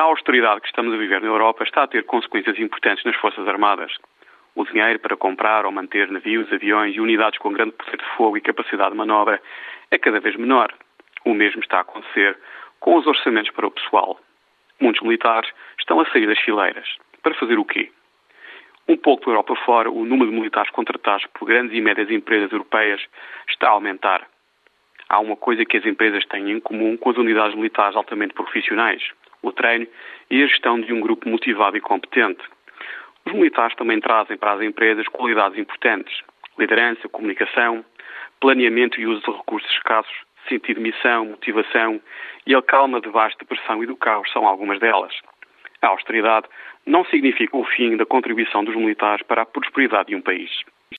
A austeridade que estamos a viver na Europa está a ter consequências importantes nas Forças Armadas. O dinheiro para comprar ou manter navios, aviões e unidades com grande poder de fogo e capacidade de manobra é cada vez menor. O mesmo está a acontecer com os orçamentos para o pessoal. Muitos militares estão a sair das fileiras. Para fazer o quê? Um pouco pela Europa fora, o número de militares contratados por grandes e médias empresas europeias está a aumentar. Há uma coisa que as empresas têm em comum com as unidades militares altamente profissionais: o treino e a gestão de um grupo motivado e competente. Os militares também trazem para as empresas qualidades importantes: liderança, comunicação, planeamento e uso de recursos escassos, sentido de missão, motivação e a calma debaixo da pressão e do caos são algumas delas. A austeridade não significa o fim da contribuição dos militares para a prosperidade de um país.